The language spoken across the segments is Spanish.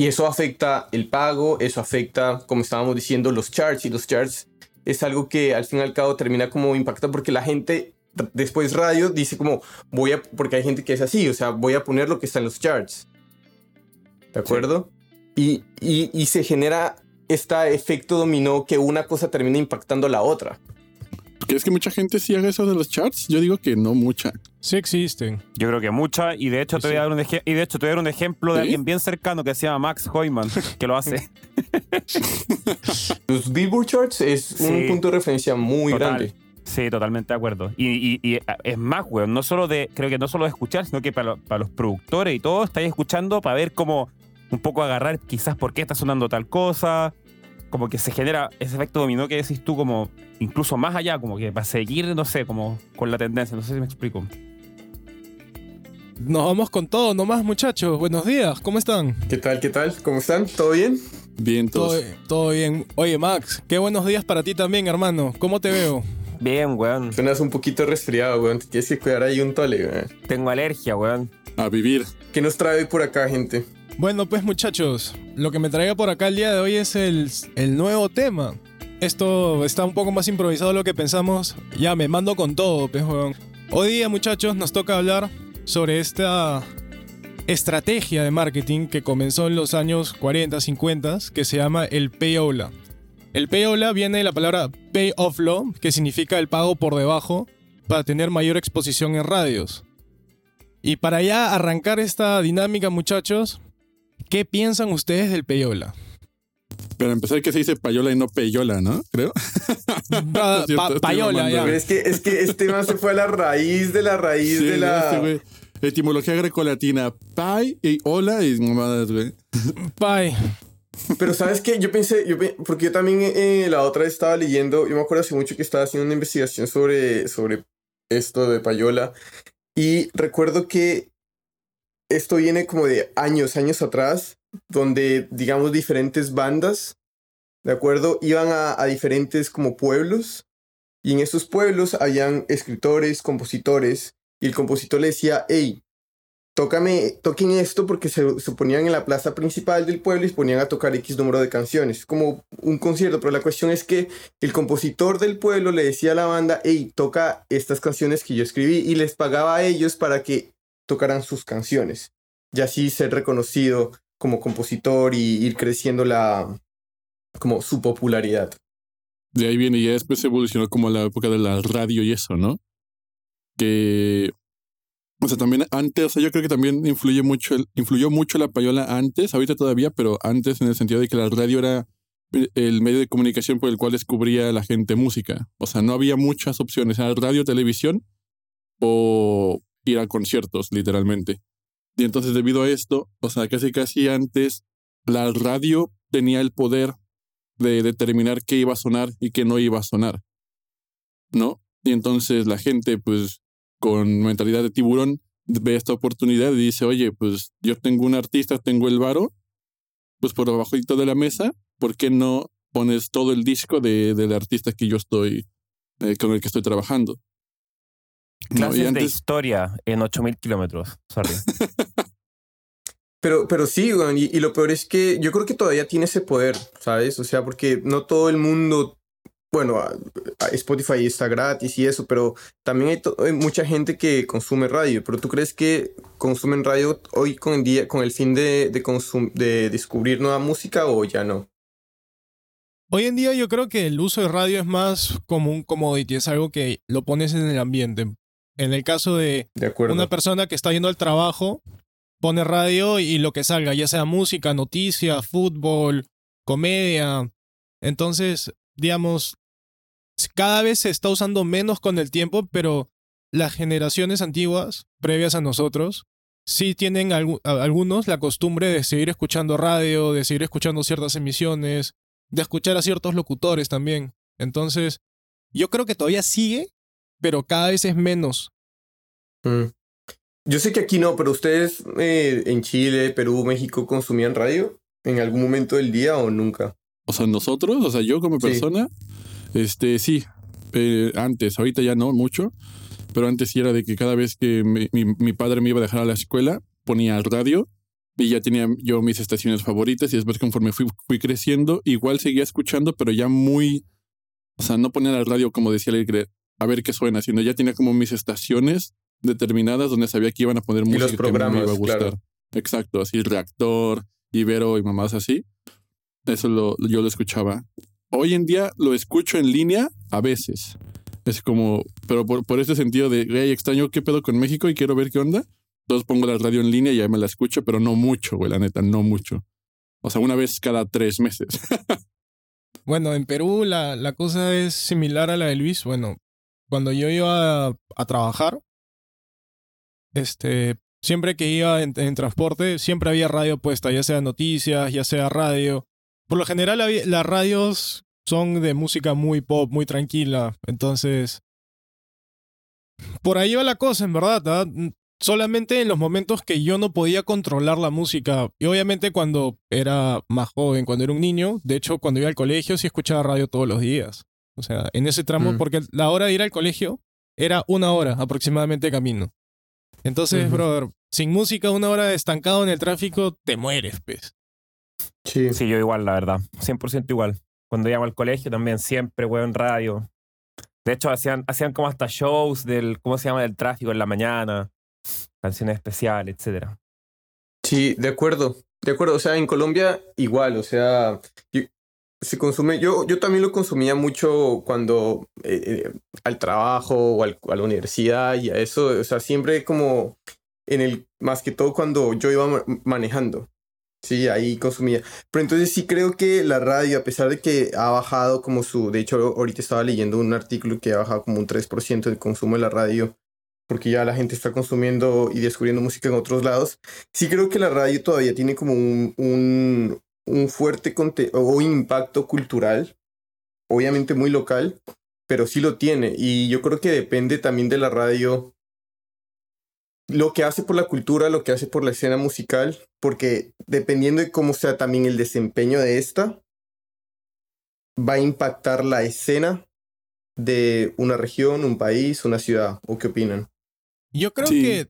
Y eso afecta el pago, eso afecta, como estábamos diciendo, los charts. Y los charts es algo que al fin y al cabo termina como impacta porque la gente después radio dice como voy a, porque hay gente que es así, o sea, voy a poner lo que está en los charts. ¿De acuerdo? Y, y, y se genera este efecto dominó que una cosa termina impactando a la otra. ¿Crees que mucha gente sí haga eso de los charts? Yo digo que no mucha. Sí existen. Yo creo que mucha, y de hecho te voy a dar un, y de hecho te voy a dar un ejemplo de alguien bien cercano que se llama Max Hoyman, que lo hace. Los Billboard Charts es un punto de referencia muy Total. grande. Sí, totalmente de acuerdo. Y, y- y es más, weón, no solo de, creo que no solo de escuchar, sino que para, lo- para los productores y todo, estáis escuchando para ver cómo un poco agarrar quizás por qué está sonando tal cosa. Como que se genera ese efecto dominó que decís tú, como incluso más allá, como que para seguir, no sé, como con la tendencia. No sé si me explico. Nos vamos con todo nomás, muchachos. Buenos días, ¿cómo están? ¿Qué tal? ¿Qué tal? ¿Cómo están? ¿Todo bien? Bien, Todo, todos. todo bien. Oye, Max, qué buenos días para ti también, hermano. ¿Cómo te veo? Bien, weón. Suenas un poquito resfriado, weón. Te tienes que cuidar ahí un tole, weón. Tengo alergia, weón. A vivir. ¿Qué nos trae por acá, gente? Bueno, pues muchachos, lo que me traiga por acá el día de hoy es el, el nuevo tema. Esto está un poco más improvisado de lo que pensamos. Ya me mando con todo, pues, weón. Hoy día, muchachos, nos toca hablar sobre esta estrategia de marketing que comenzó en los años 40, 50, que se llama el payola. El payola viene de la palabra pay off law, que significa el pago por debajo para tener mayor exposición en radios. Y para ya arrancar esta dinámica, muchachos, ¿qué piensan ustedes del payola? Para empezar, que se dice payola y no peyola, ¿no? Creo. Pa- pa- payola, ya. Es que, es que este man se fue a la raíz de la raíz Sí, de la... este, güey. Etimología grecolatina. Pai y hola y mamadas, güey. Bye. Pero sabes qué, yo pensé, yo porque yo también eh, la otra vez estaba leyendo, yo me acuerdo hace mucho que estaba haciendo una investigación sobre, sobre esto de Payola y recuerdo que esto viene como de años, años atrás, donde digamos diferentes bandas, ¿de acuerdo? Iban a, diferentes como pueblos y en esos pueblos habían escritores, compositores y el compositor le decía, hey, tócame, toquen esto porque se, se ponían en la plaza principal del pueblo y se ponían a tocar X número de canciones, como un concierto, pero la cuestión es que el compositor del pueblo le decía a la banda, hey, toca estas canciones que yo escribí y les pagaba a ellos para que tocaran sus canciones y así ser reconocido como compositor y ir creciendo la, como su popularidad. De ahí viene y ya después evolucionó como la época de la radio y eso, ¿no? Que. O sea, también antes, o sea, yo creo que también influye mucho, influyó mucho la payola antes, ahorita todavía, pero antes en el sentido de que la radio era el medio de comunicación por el cual descubría la gente música. O sea, no había muchas opciones, era radio, televisión o ir a conciertos, literalmente. Y entonces debido a esto, o sea, casi casi antes la radio tenía el poder de determinar qué iba a sonar y qué no iba a sonar. ¿No? Y entonces la gente, pues, con mentalidad de tiburón, ve esta oportunidad y dice, oye, pues yo tengo un artista, tengo el varo, pues por abajito de la mesa, ¿por qué no pones todo el disco de, del artista que yo estoy, eh, con el que estoy trabajando? ¿No? Clases de historia en 8000 kilómetros. Sorry. Pero, pero sí, y, y lo peor es que yo creo que todavía tiene ese poder, ¿sabes? O sea, porque no todo el mundo, bueno, Spotify está gratis y eso, pero también hay, mucha gente que consume radio. Pero tú crees que consumen radio hoy con el día, con el fin de, de, de descubrir nueva música o ya no? Hoy en día yo creo que el uso de radio es más como un commodity, es algo que lo pones en el ambiente. En el caso de una persona que está yendo al trabajo, pone radio y lo que salga, ya sea música, noticias, fútbol, comedia. Entonces, digamos, cada vez se está usando menos con el tiempo, pero las generaciones antiguas, previas a nosotros, sí tienen algunos la costumbre de seguir escuchando radio, de seguir escuchando ciertas emisiones, de escuchar a ciertos locutores también. Entonces, yo creo que todavía sigue, pero cada vez es menos. Mm. Yo sé que aquí no, pero ustedes eh, en Chile, Perú, México consumían radio en algún momento del día o nunca. o sea, nosotros, o sea, yo como Sí. persona, este, sí, eh, antes, ahorita ya no mucho, pero antes sí era de que cada vez que mi, mi- mi padre me iba a dejar a la escuela, ponía radio y ya tenía yo mis estaciones favoritas y después conforme fui, fui creciendo, igual seguía escuchando, pero ya muy, o sea, no ponía la radio como decía Alegre, a ver qué suena, sino ya tenía como mis estaciones determinadas donde sabía que iban a poner música los programas, que me iba a gustar. claro. Exacto, así Reactor, Ibero y mamás así. Eso lo, yo lo escuchaba. Hoy en día lo escucho en línea a veces. Es como, pero por, por este sentido de, güey, extraño qué pedo con México y quiero ver qué onda. Entonces pongo la radio en línea y ahí me la escucho, pero no mucho, güey, la neta, no mucho. O sea, una vez cada tres meses. Bueno, en Perú la, la cosa es similar a la de Luis. Bueno, cuando yo iba a, trabajar, este, siempre que iba en, transporte, siempre había radio puesta, ya sea noticias, ya sea radio. Por lo general, las radios son de música muy pop, muy tranquila. Entonces, por ahí va la cosa, en verdad. ¿ah? Solamente en los momentos que yo no podía controlar la música. Y obviamente cuando era más joven, cuando era un niño, de hecho, cuando iba al colegio, sí escuchaba radio todos los días. O sea, en ese tramo, Mm. porque la hora de ir al colegio era una hora aproximadamente de camino. Entonces, brother, sin música, una hora estancado en el tráfico, te mueres, pues. Sí. Sí, yo igual, la verdad. 100% igual. Cuando íbamos al colegio también siempre, weón, radio. De hecho, hacían, hacían como hasta shows del, ¿cómo se llama? Del tráfico en la mañana. Canciones especiales, etcétera. Sí, de acuerdo, de acuerdo. O sea, en Colombia igual, o sea, yo- se consume, yo, yo también lo consumía mucho cuando eh, eh, al trabajo o al- a la universidad y a eso, o sea, siempre como en el, más que todo cuando yo iba ma- manejando. Sí, ahí consumía. Pero entonces sí creo que la radio, a pesar de que ha bajado como su, de hecho ahorita estaba leyendo un artículo que ha bajado como un 3% del consumo de la radio, porque ya la gente está consumiendo y descubriendo música en otros lados. Sí creo que la radio todavía tiene como un, un fuerte o impacto cultural, obviamente muy local, pero sí lo tiene. Y yo creo que depende también de la radio lo que hace por la cultura, lo que hace por la escena musical, porque dependiendo de cómo sea también el desempeño de esta, va a impactar la escena de una región, un país, una ciudad. ¿O qué opinan? Yo creo Sí. que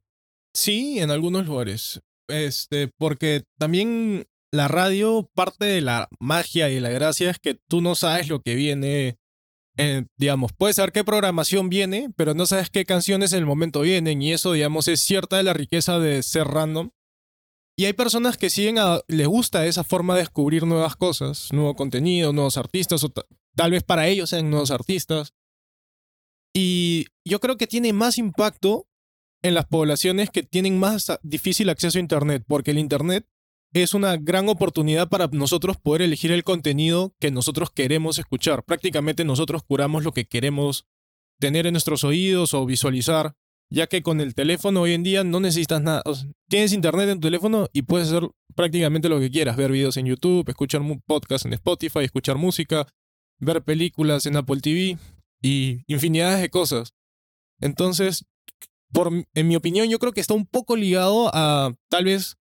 sí, en algunos lugares. Este, porque también la radio, parte de la magia y la gracia es que tú no sabes lo que viene. eh, digamos, puedes saber qué programación viene, pero no sabes qué canciones en el momento vienen. Y eso, digamos, es cierta de la riqueza de ser random. Y hay personas que siguen a, les gusta esa forma de descubrir nuevas cosas, nuevo contenido, nuevos artistas, o ta- tal vez para ellos sean nuevos artistas. Y yo creo que tiene más impacto en las poblaciones que tienen más difícil acceso a Internet, porque el Internet es una gran oportunidad para nosotros poder elegir el contenido que nosotros queremos escuchar. Prácticamente nosotros curamos lo que queremos tener en nuestros oídos o visualizar, ya que con el teléfono hoy en día no necesitas nada. Tienes Internet en tu teléfono y puedes hacer prácticamente lo que quieras, ver videos en YouTube, escuchar podcasts en Spotify, escuchar música, ver películas en Apple TV y infinidades de cosas. Entonces, por, en mi opinión, yo creo que está un poco ligado a tal vez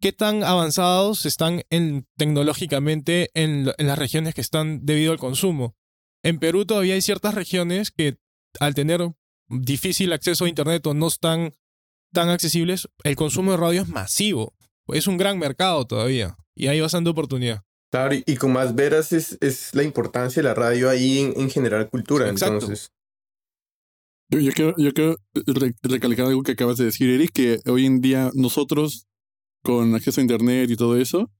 qué tan avanzados están en, tecnológicamente en, en las regiones que están debido al consumo. En Perú todavía hay ciertas regiones que al tener difícil acceso a Internet o no están tan accesibles, el consumo de radio es masivo. Es un gran mercado todavía y hay bastante oportunidad. Claro, y, y con más veras es, es la importancia de la radio ahí en, en generar cultura. Exacto. Entonces, Yo, yo quiero, yo quiero re- recalcar algo que acabas de decir, Eric, que hoy en día nosotros, con acceso a internet y todo eso,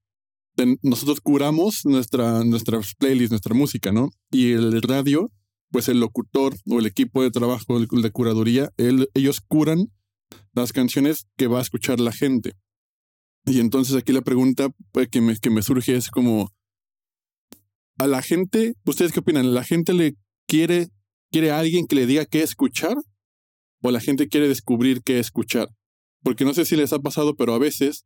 nosotros curamos nuestra, nuestras playlists, nuestra música, ¿no? Y el radio, pues el locutor o el equipo de trabajo de curaduría, él- ellos curan las canciones que va a escuchar la gente. Y entonces aquí la pregunta pues, que, me, que me surge es como, a la gente, ¿ustedes qué opinan? ¿La gente le quiere quiere a alguien que le diga qué escuchar o la gente quiere descubrir qué escuchar. Porque no sé si les ha pasado, pero a veces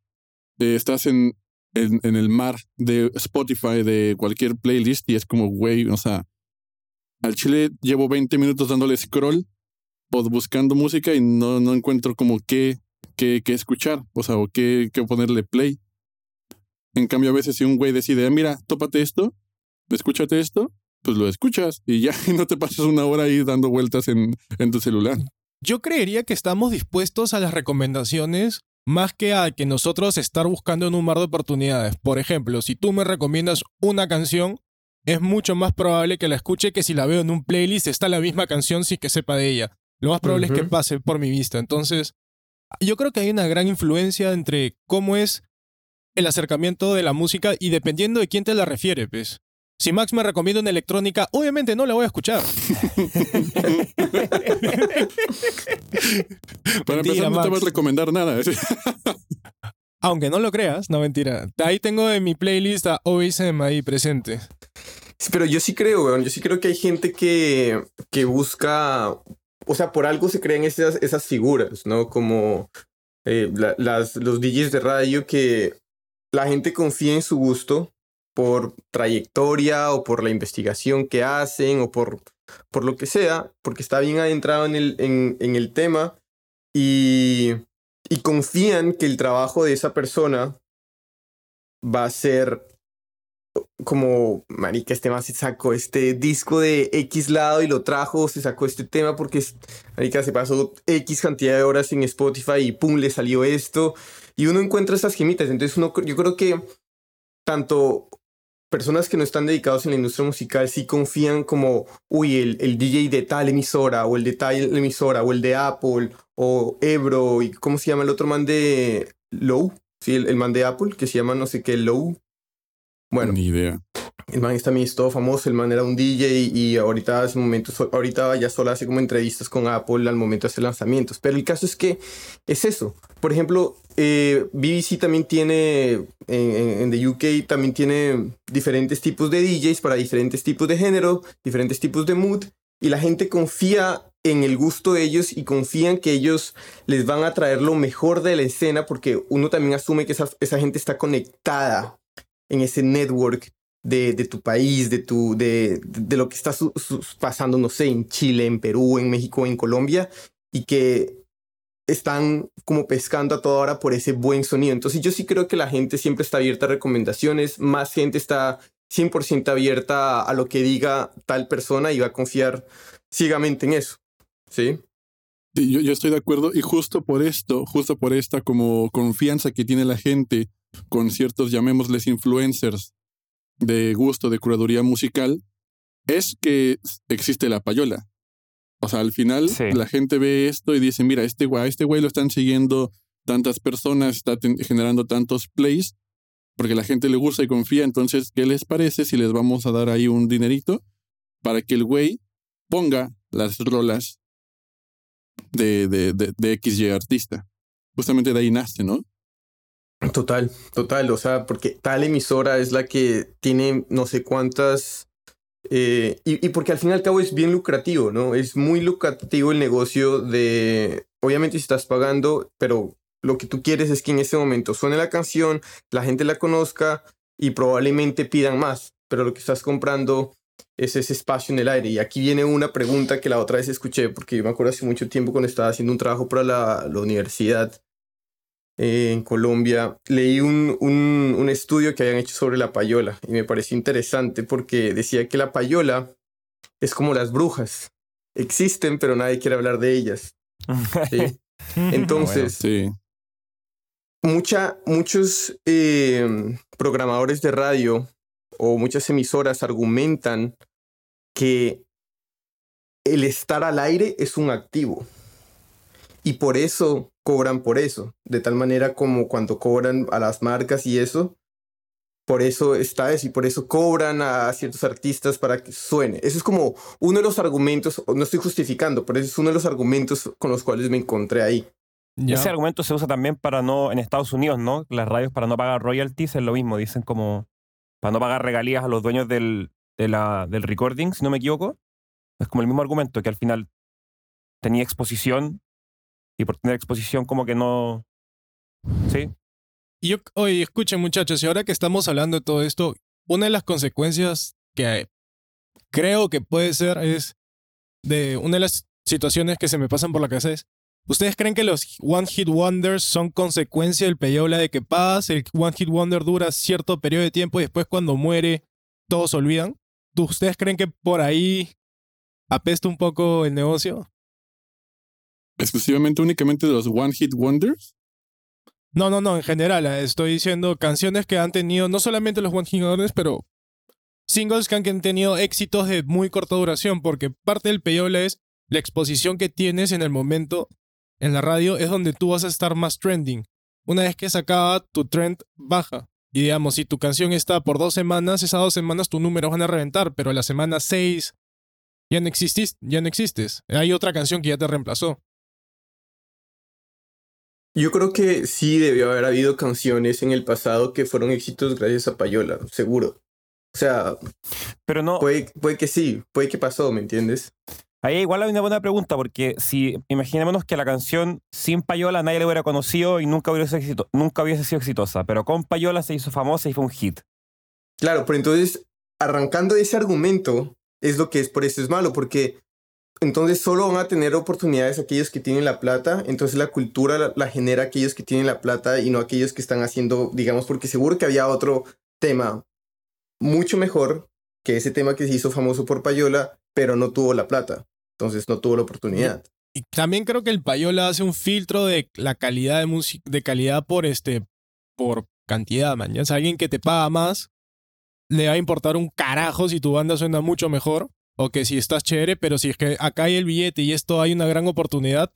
eh, estás en, en, en el mar de Spotify, de cualquier playlist, y es como, güey, o sea, al chile llevo 20 minutos dándole scroll o buscando música y no, no encuentro como qué, qué, qué escuchar, o sea, o qué, qué ponerle play. En cambio, a veces si un güey decide, "Ah, mira, tópate esto, escúchate esto, pues lo escuchas y ya y no te pasas una hora ahí dando vueltas en, en tu celular. Yo creería que estamos dispuestos a las recomendaciones más que a que nosotros estar buscando en un mar de oportunidades. Por ejemplo, si tú me recomiendas una canción, es mucho más probable que la escuche que si la veo en un playlist está la misma canción sin que sepa de ella. Lo más probable es que pase por mi vista. Entonces, yo creo que hay una gran influencia entre cómo es el acercamiento de la música y dependiendo de quién te la refiere, pues. Si Max me recomienda una electrónica, obviamente no la voy a escuchar. Para Mentira, empezar, no te voy Max. a recomendar nada. Aunque no lo creas, no mentira. Ahí tengo en mi playlist a OSM ahí presente. Pero yo sí creo, weón. Yo sí creo que hay gente que, que busca. O sea, por algo se crean esas, esas figuras, ¿no? Como eh, la- las, los DJs de radio que la gente confía en su gusto por trayectoria o por la investigación que hacen o por, por lo que sea, porque está bien adentrado en el, en, en el tema y, y confían que el trabajo de esa persona va a ser como, marica, este man se sacó este disco de X lado y lo trajo, se sacó este tema porque, marica, se pasó X cantidad de horas en Spotify y pum, le salió esto. Y uno encuentra esas gemitas. Entonces, uno, yo creo que tanto personas que no están dedicados en la industria musical sí confían como, uy, el, el DJ de tal emisora, o el de tal emisora, o el de Apple, o Ebro, y ¿cómo se llama el otro man de Low? Sí, el, el man de Apple, que se llama no sé qué, Low. Bueno, Ni idea. el man es también es todo famoso, el man era un DJ y ahorita hace momentos, ahorita ya solo hace como entrevistas con Apple al momento de hacer lanzamientos. Pero el caso es que es eso. Por ejemplo, eh, BBC también tiene, en, the UK también tiene diferentes tipos de DJs para diferentes tipos de género, diferentes tipos de mood. Y la gente confía en el gusto de ellos y confían que ellos les van a traer lo mejor de la escena porque uno también asume que esa, esa gente está conectada en ese network de, de tu país, de, tu, de, de lo que está pasando, no sé, en Chile, en Perú, en México, en Colombia, y que están como pescando a toda hora por ese buen sonido. Entonces yo sí creo que la gente siempre está abierta a recomendaciones, más gente está 100% abierta a lo que diga tal persona y va a confiar ciegamente en eso. ¿Sí? Yo, yo estoy de acuerdo y justo por esto, justo por esta como confianza que tiene la gente con ciertos, llamémosles influencers de gusto, de curaduría musical, es que existe la payola. O sea, al final Sí. la gente ve esto y dice, mira, este güey, este güey lo están siguiendo tantas personas, está generando tantos plays, porque la gente le gusta y confía, entonces, ¿qué les parece si les vamos a dar ahí un dinerito para que el güey ponga las rolas de, de, de, de XY artista? Justamente de ahí nace, ¿no? Total, total. O sea, porque tal emisora es la que tiene no sé cuántas. Eh, y, y porque al fin y al cabo es bien lucrativo, ¿no? Es muy lucrativo el negocio de. Obviamente, estás pagando, pero lo que tú quieres es que en ese momento suene la canción, la gente la conozca y probablemente pidan más. Pero lo que estás comprando es ese espacio en el aire. Y aquí viene una pregunta que la otra vez escuché, porque yo me acuerdo hace mucho tiempo cuando estaba haciendo un trabajo para la, la universidad eh, en Colombia, leí un, un, un estudio que habían hecho sobre la payola y me pareció interesante porque decía que la payola es como las brujas. Existen, pero nadie quiere hablar de ellas. ¿sí? Entonces, Sí. mucha, muchos eh, programadores de radio o muchas emisoras argumentan que el estar al aire es un activo. Y por eso cobran por eso. De tal manera como cuando cobran a las marcas y eso, por eso está eso y por eso cobran a ciertos artistas para que suene. Eso es como uno de los argumentos, no estoy justificando, pero ese es uno de los argumentos con los cuales me encontré ahí. Ya. Ese argumento se usa también para no, en Estados Unidos, ¿no? Las radios para no pagar royalties es lo mismo, dicen como para no pagar regalías a los dueños del, de la, del recording, si no me equivoco. Es como el mismo argumento, que al final tenía exposición y por tener exposición como que no... Sí, yo, oye, escuchen muchachos, y ahora que estamos hablando de todo esto, una de las consecuencias que creo que puede ser es de una de las situaciones que se me pasan por la cabeza es, ¿ustedes creen que los One Hit Wonders son consecuencia del payola de que pagas, el One Hit Wonder dura cierto periodo de tiempo y después cuando muere todos olvidan? ¿Tú- ¿Ustedes creen que por ahí apesta un poco el negocio? Exclusivamente, únicamente de los One Hit Wonders. No, no, no, en general, eh, estoy diciendo canciones que han tenido no solamente los One Hit Wonders, pero singles que han tenido éxitos de muy corta duración, porque parte del payola es la exposición que tienes en el momento en la radio, es donde tú vas a estar más trending. Una vez que se acaba, tu trend baja. Y digamos, si tu canción está por dos semanas, esas dos semanas tus números van a reventar, pero a la semana seis ya no, existís, ya no existes. Hay otra canción que ya te reemplazó. Yo creo que sí debió haber habido canciones en el pasado que fueron éxitos gracias a Payola, seguro. O sea, Pero no, puede, puede que sí, puede que pasó, ¿me entiendes? ahí igual hay una buena pregunta, porque si imaginémonos que la canción sin Payola nadie la hubiera conocido y nunca hubiese, éxito, nunca hubiese sido exitosa, pero con Payola se hizo famosa y fue un hit. Claro, pero entonces, arrancando de ese argumento, es lo que es por eso es malo, porque entonces solo van a tener oportunidades aquellos que tienen la plata, entonces la cultura la, genera aquellos que tienen la plata y no aquellos que están haciendo, digamos, porque seguro que había otro tema mucho mejor que ese tema que se hizo famoso por Payola, pero no tuvo la plata, entonces no tuvo la oportunidad. Y también creo que el payola hace un filtro de la calidad de música, de calidad por este, por cantidad, man. Es alguien que te paga más, le va a importar un carajo si tu banda suena mucho mejor o que si estás chévere, pero si es que acá hay el billete y esto hay una gran oportunidad,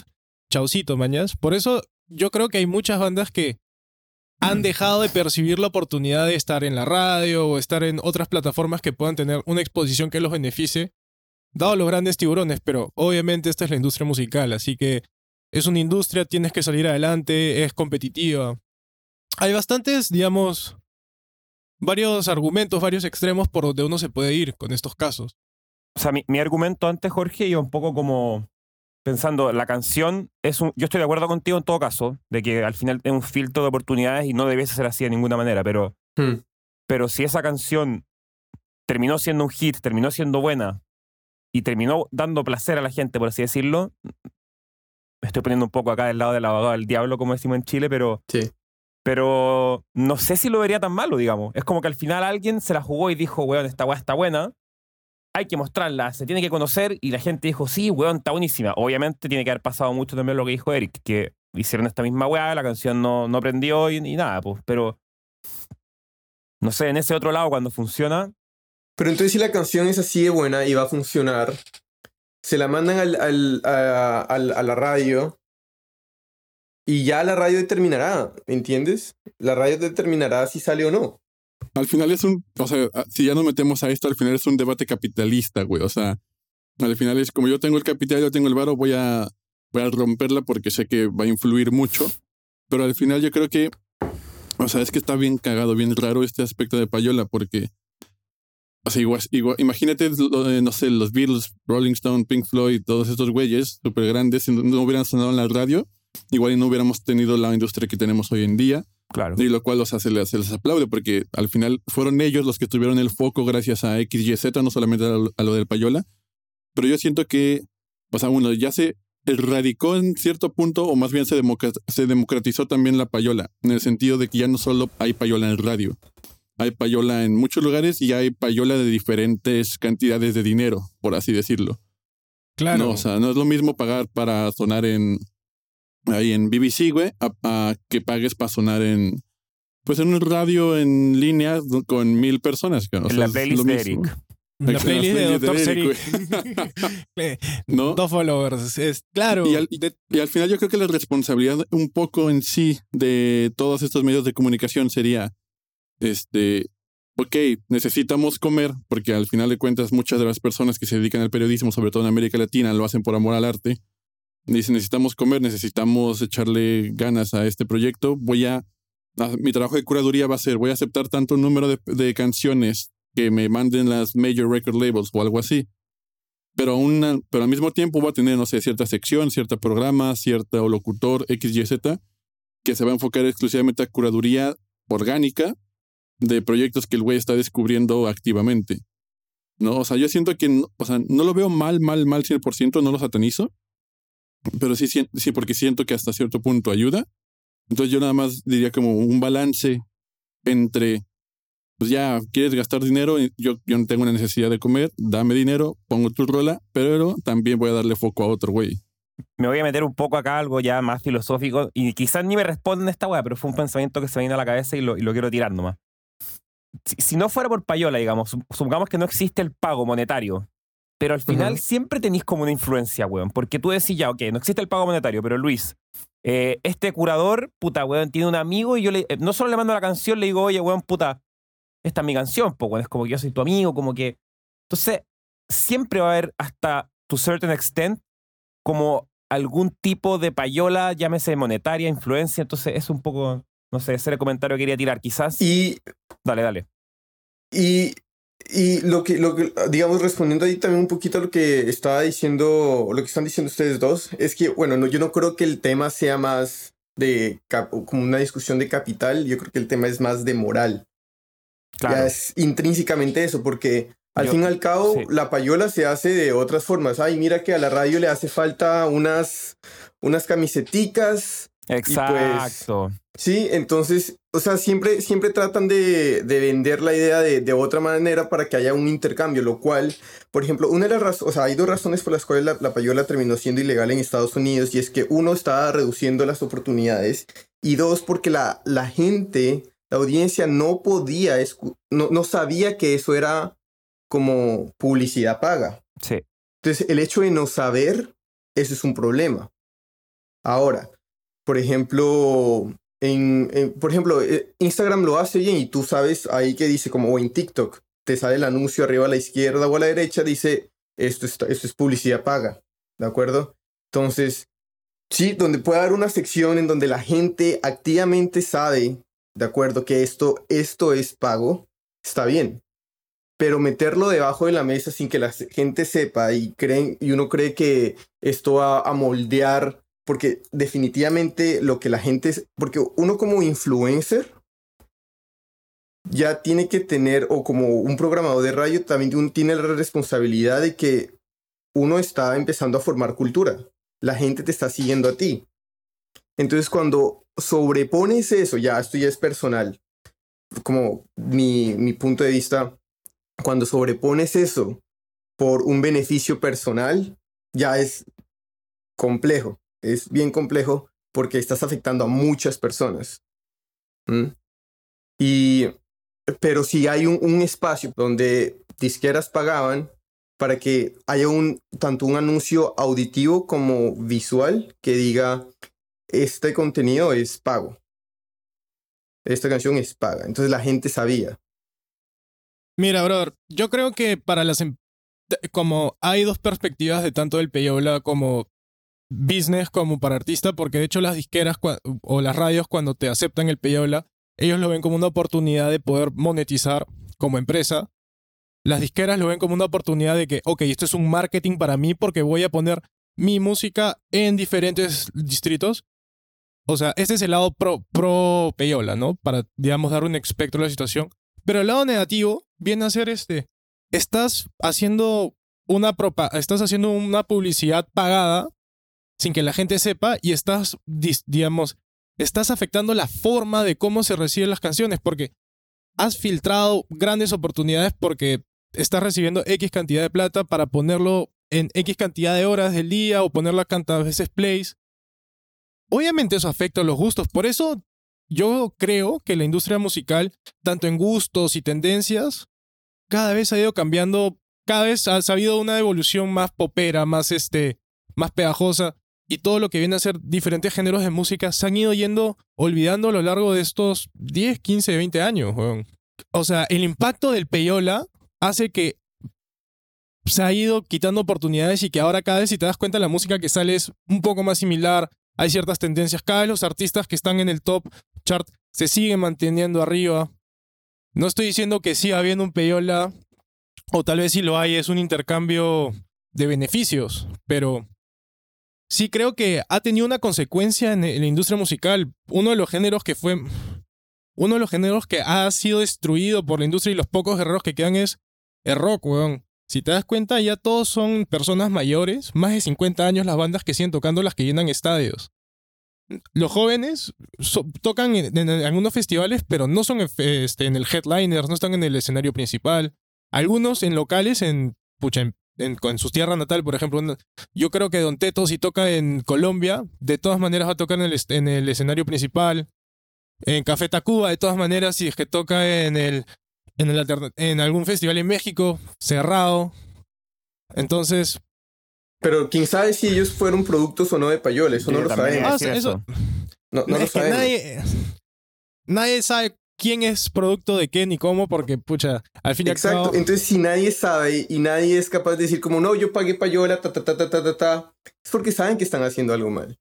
chaucito, mañas. Por eso yo creo que hay muchas bandas que han dejado de percibir la oportunidad de estar en la radio o estar en otras plataformas que puedan tener una exposición que los beneficie, dado los grandes tiburones, pero obviamente esta es la industria musical, así que es una industria, tienes que salir adelante, es competitiva. Hay bastantes, digamos, varios argumentos, varios extremos por donde uno se puede ir con estos casos. O sea, mi, mi argumento antes, Jorge, iba un poco como pensando, la canción es un... Yo estoy de acuerdo contigo en todo caso, de que al final es un filtro de oportunidades y no debiese ser así de ninguna manera, pero, Hmm. pero si esa canción terminó siendo un hit, terminó siendo buena y terminó dando placer a la gente, por así decirlo, me estoy poniendo un poco acá del lado del abogado del diablo, como decimos en Chile, pero Sí. pero no sé si lo vería tan malo, digamos. Es como que al final alguien se la jugó y dijo, weón, esta weá está buena, hay que mostrarla, se tiene que conocer, y la gente dijo, sí, weón, está buenísima. Obviamente tiene que haber pasado mucho también lo que dijo Eric, que hicieron esta misma weá, la canción no, no prendió y, nada, pues, pero no sé, en ese otro lado cuando funciona, Pero entonces si la canción es así de buena y va a funcionar, se la mandan al- a la radio y ya la radio determinará, ¿entiendes? La radio determinará si sale o no. Al final es un, o sea, ah, si ya nos metemos a esto, al final es un debate capitalista, güey. O sea, al final es como yo tengo el capital, yo tengo el varo, voy a, voy a romperla porque sé que va a influir mucho. Pero al final yo creo que, o sea, es que está bien cagado, bien raro este aspecto de Payola porque, o sea, igual, imagínate, no sé, los Beatles, Rolling Stone, Pink Floyd, todos estos güeyes súper grandes, no- hubieran sonado en la radio, igual no hubiéramos tenido la industria que tenemos hoy en día. Claro. Y lo cual, o sea, se les, se les aplaude porque al final fueron ellos los que tuvieron el foco gracias a XYZ, no solamente a lo, a lo del Payola. Pero yo siento que, o sea, uno ya se erradicó en cierto punto, o más bien se, se democratizó también la Payola, en el sentido de que ya no solo hay Payola en radio, hay Payola en muchos lugares y hay Payola de diferentes cantidades de dinero, por así decirlo. Claro. No, o sea, no es lo mismo pagar para sonar en ahí en BBC, güey, a, a que pagues para sonar en pues en un radio en línea con mil personas. que, o En sea, la playlist de. Eric. la Exacto, playlist de Dr. Eric, Seric. ¿No? Dos followers. Es, claro. Y al, y al final yo creo que la responsabilidad un poco en sí de todos estos medios de comunicación sería, este, ok, necesitamos comer, porque al final de cuentas muchas de las personas que se dedican al periodismo, sobre todo en América Latina, lo hacen por amor al arte. Dicen, necesitamos comer, necesitamos echarle ganas a este proyecto. Voy a, a- mi trabajo de curaduría va a ser, voy a aceptar tanto número de, de canciones que me manden las major record labels o algo así pero, una, pero al mismo tiempo va a tener, no sé, cierta sección, cierto programa, cierto locutor, X, Y, Z, que se va a enfocar exclusivamente a curaduría orgánica de proyectos que el güey está descubriendo activamente. ¿No? O sea, yo siento que, o sea, no lo veo mal, mal, mal 100%, no lo satanizo, pero sí, sí, porque siento que hasta cierto punto ayuda. Entonces yo nada más diría como un balance entre pues ya quieres gastar dinero, yo, yo no tengo una necesidad de comer, dame dinero, pongo tu rola, pero también voy a darle foco a otro güey. me voy a meter un poco acá algo ya más filosófico y quizás ni me responden esta weá, pero fue un pensamiento que se me vino a la cabeza y lo, y lo quiero tirar nomás. Si, si no fuera por payola, digamos, supongamos que no existe el pago monetario, pero al final siempre tenéis como una influencia, weón, porque tú decís ya, ok, no existe el pago monetario, pero Luis, eh, este curador, puta, weón, tiene un amigo y yo le, eh, no solo le mando la canción, le digo, oye, weón, puta, esta es mi canción, pues, weón, es como que yo soy tu amigo, como que... Entonces, siempre va a haber hasta to certain extent como algún tipo de payola, llámese monetaria, influencia, entonces es un poco, no sé, ese era el comentario que quería tirar, quizás. Y, Dale, dale. y, y lo que, lo que, digamos, respondiendo ahí también un poquito a lo que estaba diciendo, lo que están diciendo ustedes dos, es que, bueno, no, yo no creo que el tema sea más de como una discusión de capital, yo creo que el tema es más de moral. Claro. Ya es intrínsecamente eso, porque al Yo- fin y al cabo sí. la payola se hace de otras formas. Ay, mira que a la radio le hace falta unas, unas camiseticas. Exacto. Sí, entonces, o sea, siempre, siempre tratan de, de vender la idea de, de otra manera para que haya un intercambio, lo cual, por ejemplo, una de las razones, o sea, hay dos razones por las cuales la, la payola terminó siendo ilegal en Estados Unidos, y es que uno, estaba reduciendo las oportunidades, y dos, porque la, la gente, la audiencia no podía, no, no sabía que eso era como publicidad paga. Sí. Entonces, el hecho de no saber, eso es un problema. Ahora, por ejemplo, en, por ejemplo, eh, Instagram lo hace bien y tú sabes ahí que dice como o en TikTok te sale el anuncio arriba a la izquierda o a la derecha dice esto, está- esto es publicidad paga, ¿de acuerdo? Entonces, sí, donde puede haber una sección en donde la gente activamente sabe, ¿de acuerdo? Que esto, esto es pago, está bien. Pero meterlo debajo de la mesa sin que la gente sepa y, creen, y uno cree que esto va a moldear, porque definitivamente lo que la gente es, porque uno como influencer ya tiene que tener, o como un programador de radio, también tiene la responsabilidad de que uno está empezando a formar cultura. La gente te está siguiendo a ti. Entonces cuando sobrepones eso, ya esto ya es personal, como mi, mi punto de vista, cuando sobrepones eso por un beneficio personal, ya es complejo, es bien complejo porque estás afectando a muchas personas. Y, pero si hay un, espacio donde disqueras pagaban para que haya un, tanto un anuncio auditivo como visual que diga, este contenido es pago. Esta canción es paga. Entonces la gente sabía. Mira, brother, yo creo que para las... em- Como hay dos perspectivas de tanto del payola como business como para artista, porque de hecho las disqueras o las radios cuando te aceptan el payola, ellos lo ven como una oportunidad de poder monetizar como empresa. Las disqueras lo ven como una oportunidad de que, ok, esto es un marketing para mí porque voy a poner mi música en diferentes distritos. O sea, este es el lado pro, pro payola, ¿no? Para, digamos, dar un espectro de la situación. Pero el lado negativo viene a ser este. Estás haciendo una propa- estás haciendo una publicidad pagada sin que la gente sepa y estás, digamos, estás afectando la forma de cómo se reciben las canciones porque has filtrado grandes oportunidades porque estás recibiendo X cantidad de plata para ponerlo en X cantidad de horas del día o ponerla tantas veces plays. Obviamente eso afecta a los gustos, por eso yo creo que la industria musical, tanto en gustos y tendencias, cada vez ha ido cambiando, cada vez ha habido una evolución más popera, más este, más pegajosa y todo lo que viene a ser diferentes géneros de música se han ido yendo olvidando a lo largo de estos 10, 15, 20 años. O sea, el impacto del payola hace que se ha ido quitando oportunidades y que ahora cada vez si te das cuenta la música que sale es un poco más similar, hay ciertas tendencias, cada vez los artistas que están en el top chart se siguen manteniendo arriba. No estoy diciendo que siga habiendo un payola, o tal vez si lo hay, es un intercambio de beneficios, pero sí creo que ha tenido una consecuencia en, la industria musical. Uno de los géneros que fue. Uno de los géneros que ha sido destruido por la industria y los pocos guerreros que quedan es el rock, weón. Si te das cuenta, ya todos son personas mayores, más de 50 años las bandas que siguen tocando, las que llenan estadios. Los jóvenes tocan en, algunos festivales, pero no son este, en el headliner, no están en el escenario principal. Algunos en locales, en, pucha, en en, en su tierra natal, por ejemplo, una- yo creo que Don Teto, si toca en Colombia, de todas maneras va a tocar en el, en el escenario principal. En Café Tacuba, de todas maneras, si es que toca en el, en, el en algún festival en México, cerrado. Entonces, Pero quién sabe si ellos fueron productos o no de Payola, eso no lo sabemos. Ah, eso- No, no lo es que sabemos. nadie, nadie sabe quién es producto de qué ni cómo, porque, pucha, al fin y al Exacto, cabo. entonces si nadie sabe y nadie es capaz de decir como no, yo pagué payola, ta ta ta ta ta ta, ta", es porque saben que están haciendo algo mal.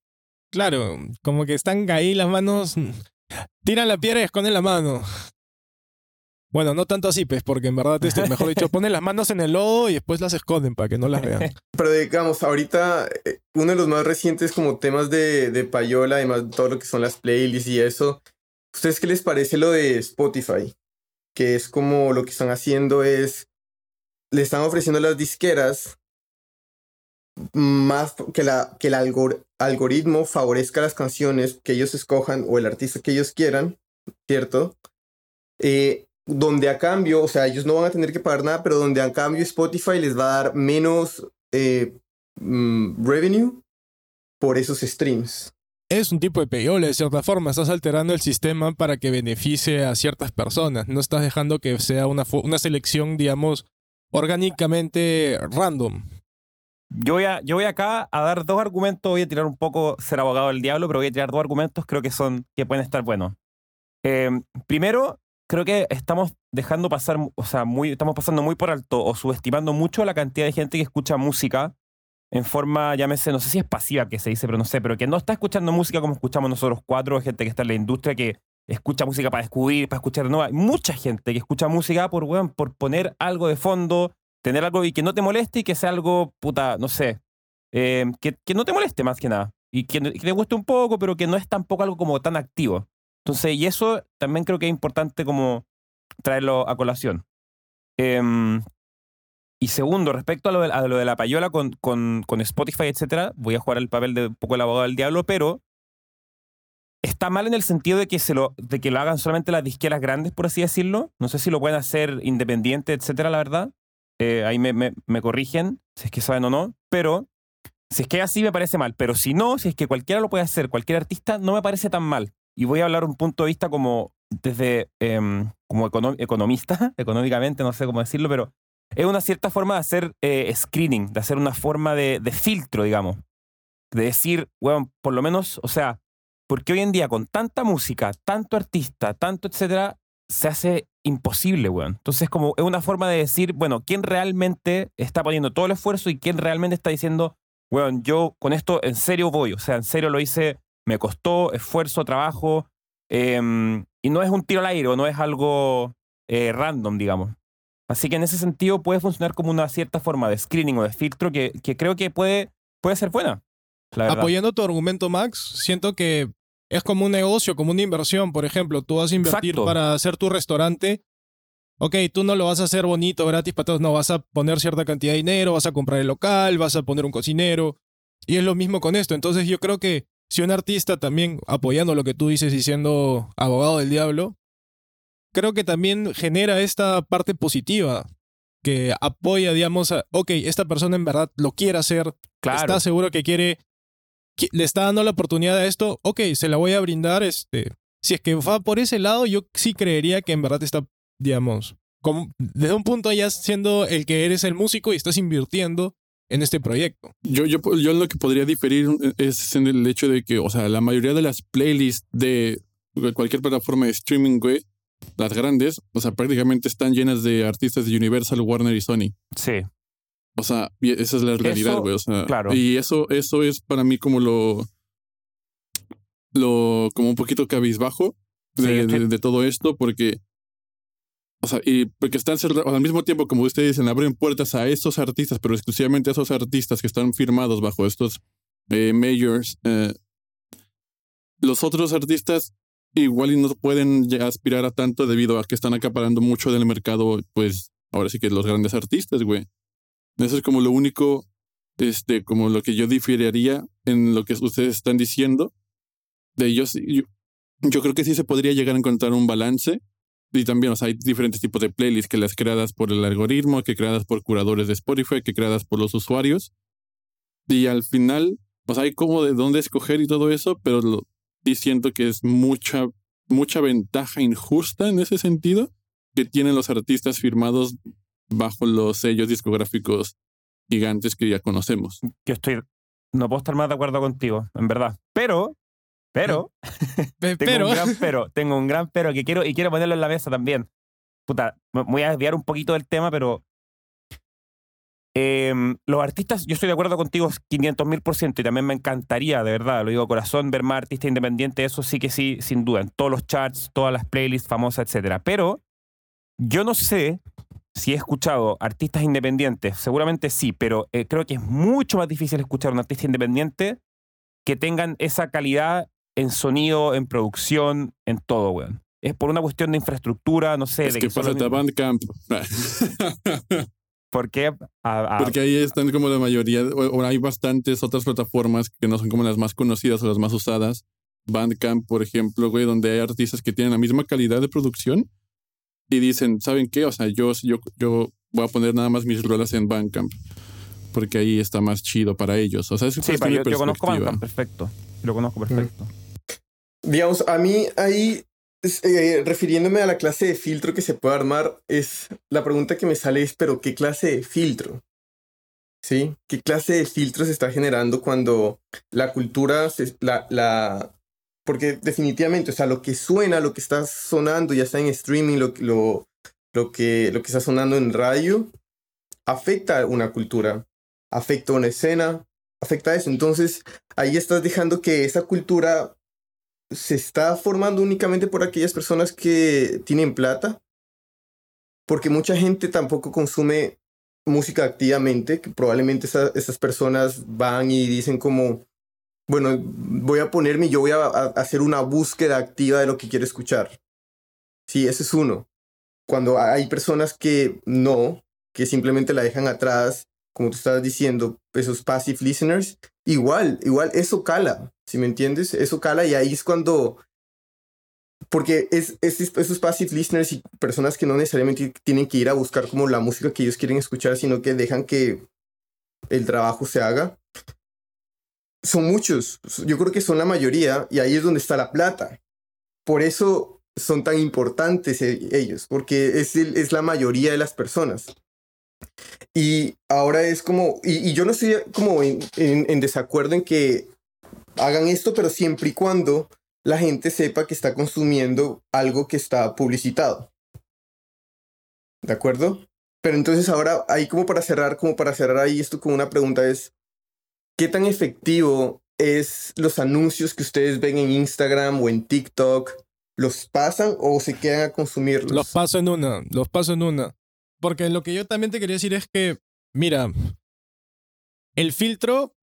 Claro, como que están ahí las manos. Tiran la piedra y esconden la mano. Bueno, no tanto así, pues, porque en verdad, este, mejor dicho, ponen las manos en el lodo y después las esconden para que no las vean. Pero digamos, ahorita eh, uno de los más recientes como temas de, de payola, además de todo lo que son las playlists y eso, ¿ustedes qué les parece lo de Spotify? Que es como lo que están haciendo es, le están ofreciendo a las disqueras más que, la, que el algor- algoritmo favorezca las canciones que ellos escojan o el artista que ellos quieran, ¿cierto? Eh, donde a cambio, o sea, ellos no van a tener que pagar nada, pero donde a cambio Spotify les va a dar menos eh, mm, revenue por esos streams. Es un tipo de payola, de cierta forma. Estás alterando el sistema para que beneficie a ciertas personas. No estás dejando que sea una, una selección, digamos, orgánicamente random. Yo voy, a, yo voy acá a dar dos argumentos, voy a tirar un poco ser abogado del diablo, pero voy a tirar dos argumentos, creo que son, que pueden estar buenos. Eh, primero, creo que estamos dejando pasar, o sea, estamos pasando muy por alto o subestimando mucho la cantidad de gente que escucha música en forma, llámese, no sé si es pasiva que se dice, pero no sé, pero que no está escuchando música como escuchamos nosotros cuatro, gente que está en la industria que escucha música para descubrir, para escuchar de nuevo. Hay mucha gente que escucha música por, weón, por poner algo de fondo, tener algo y que no te moleste y que sea algo, puta, no sé, eh, que, que no te moleste más que nada. Y que, que te guste un poco, pero que no es tampoco algo como tan activo. Entonces, y eso también creo que es importante como traerlo a colación. Em, y segundo, respecto a lo de, la payola con, Spotify, etcétera, voy a jugar el papel de un poco el abogado del diablo, pero está mal en el sentido de que, se lo, de que lo hagan solamente las disqueras grandes, por así decirlo. No sé si lo pueden hacer independiente, etcétera, la verdad. Eh, ahí me, me, corrigen si es que saben o no. Pero si es que así, me parece mal. Pero si no, si es que cualquiera lo puede hacer, cualquier artista, no me parece tan mal. Y voy a hablar un punto de vista como desde em, como econo- economista, económicamente, no sé cómo decirlo, pero es una cierta forma de hacer eh, screening, de hacer una forma de, filtro, digamos. De decir, bueno, por lo menos, o sea, porque hoy en día con tanta música, tanto artista, tanto etcétera, se hace imposible, weón. Entonces, como es una forma de decir, bueno, quién realmente está poniendo todo el esfuerzo y quién realmente está diciendo, weón, yo con esto en serio voy, o sea, en serio lo hice, me costó esfuerzo, trabajo, em, y no es un tiro al aire o no es algo eh, random, digamos. Así que en ese sentido puede funcionar como una cierta forma de screening o de filtro que, que creo que puede, puede ser buena. Apoyando tu argumento, Max, siento que es como un negocio, como una inversión. Por ejemplo, tú vas a invertir Exacto. para hacer tu restaurante. Ok, tú no lo vas a hacer bonito, gratis para todos. No, vas a poner cierta cantidad de dinero, vas a comprar el local, vas a poner un cocinero. Y es lo mismo con esto. Entonces yo creo que si un artista también, apoyando lo que tú dices y siendo abogado del diablo, creo que también genera esta parte positiva que apoya, digamos, a, ok, esta persona en verdad lo quiere hacer, claro. está seguro que quiere, que le está dando la oportunidad a esto, ok, se la voy a brindar, este, si es que va por ese lado, yo sí creería que en verdad está, digamos, como, desde un punto ya siendo el que eres el músico y estás invirtiendo en este proyecto. Yo, yo, yo lo que podría diferir es en el hecho de que, o sea, la mayoría de las playlists de cualquier plataforma de streaming, güey, las grandes, o sea, prácticamente están llenas de artistas de Universal, Warner y Sony. Sí. O sea, esa es la realidad, güey. O sea, claro. y eso, eso es para mí como lo, lo, como un poquito cabizbajo Sí, de, que- de- de todo esto, porque, o sea, y porque están cerrados, al mismo tiempo, como ustedes dicen, abren puertas a estos artistas, pero exclusivamente a esos artistas que están firmados bajo estos eh, majors. eh, los otros artistas igual y no pueden aspirar a tanto debido a que están acaparando mucho del mercado, pues ahora sí que los grandes artistas, güey. Eso es como lo único, este, como lo que yo diferiría en lo que ustedes están diciendo. De ellos, yo, yo creo que sí se podría llegar a encontrar un balance Y también, o sea, hay diferentes tipos de playlists que las creadas por el algoritmo, que creadas por curadores de Spotify, que creadas por los usuarios. Y al final, pues hay como de dónde escoger y todo eso, pero lo, sí siento que es mucha, mucha ventaja injusta en ese sentido que tienen los artistas firmados bajo los sellos discográficos gigantes que ya conocemos. Yo estoy. No puedo estar más de acuerdo contigo, en verdad. Pero. Pero. Pe- tengo Pero, un gran pero. Tengo un gran pero que quiero. Y quiero ponerlo en la mesa también. Puta, me voy a desviar un poquito del tema, pero. Em, los artistas, yo estoy de acuerdo contigo 500 mil por ciento y también me encantaría, de verdad, lo digo corazón, ver más artistas independientes, eso sí que sí, sin duda, en todos los charts, todas las playlists famosas, etcétera. Pero yo no sé si he escuchado artistas independientes, seguramente sí, pero eh, creo que es mucho más difícil escuchar a un artista independiente que tengan esa calidad en sonido, en producción, en todo, weón. Es por una cuestión de infraestructura, no sé, es de que son los pasa a mismos- Bandcamp. ¿Por qué? A- a- Porque ahí están como la mayoría, o, o hay bastantes otras plataformas que no son como las más conocidas o las más usadas. Bandcamp, por ejemplo, güey, donde hay artistas que tienen la misma calidad de producción y dicen, ¿saben qué? O sea, yo, yo, yo voy a poner nada más mis rolas en Bandcamp porque ahí está más chido para ellos. O sea, es sí, yo, yo conozco. Bandcamp, perfecto. Lo conozco perfecto. Digamos, a mí ahí, eh, refiriéndome a la clase de filtro que se puede armar, es la pregunta que me sale es, pero ¿qué clase de filtro? ¿Sí? ¿Qué clase de filtro se está generando cuando la cultura, se- la, la, porque definitivamente, o sea, lo que suena, lo que está sonando, ya sea en streaming, lo, lo, lo, que, lo que está sonando en radio, afecta a una cultura, afecta a una escena, afecta a eso. Entonces, ahí estás dejando que esa cultura se está formando únicamente por aquellas personas que tienen plata, porque mucha gente tampoco consume música activamente, probablemente esa- esas personas van y dicen como, bueno, voy a ponerme yo voy a, a hacer una búsqueda activa de lo que quiero escuchar. Sí, ese es uno. Cuando hay personas que no, que simplemente la dejan atrás, como tú estabas diciendo, esos passive listeners, igual, igual, eso cala, si me entiendes? Eso cala y ahí es cuando... Porque es, es- esos passive listeners y personas que no necesariamente tienen que ir a buscar como la música que ellos quieren escuchar, sino que dejan que el trabajo se haga. Son muchos, yo creo que son la mayoría y ahí es donde está la plata. Por eso son tan importantes e- ellos, porque es, el- es la mayoría de las personas. Y ahora es como, y, yo no estoy como en desacuerdo en que hagan esto, pero siempre y cuando la gente sepa que está consumiendo algo que está publicitado. ¿De acuerdo? Pero entonces ahora, ahí como para cerrar, como para cerrar ahí esto con una pregunta es, ¿qué tan efectivo es los anuncios que ustedes ven en Instagram o en TikTok? ¿Los pasan o se quedan a consumirlos? los paso en una, los paso en una. Porque lo que yo también te quería decir es que, mira, el filtro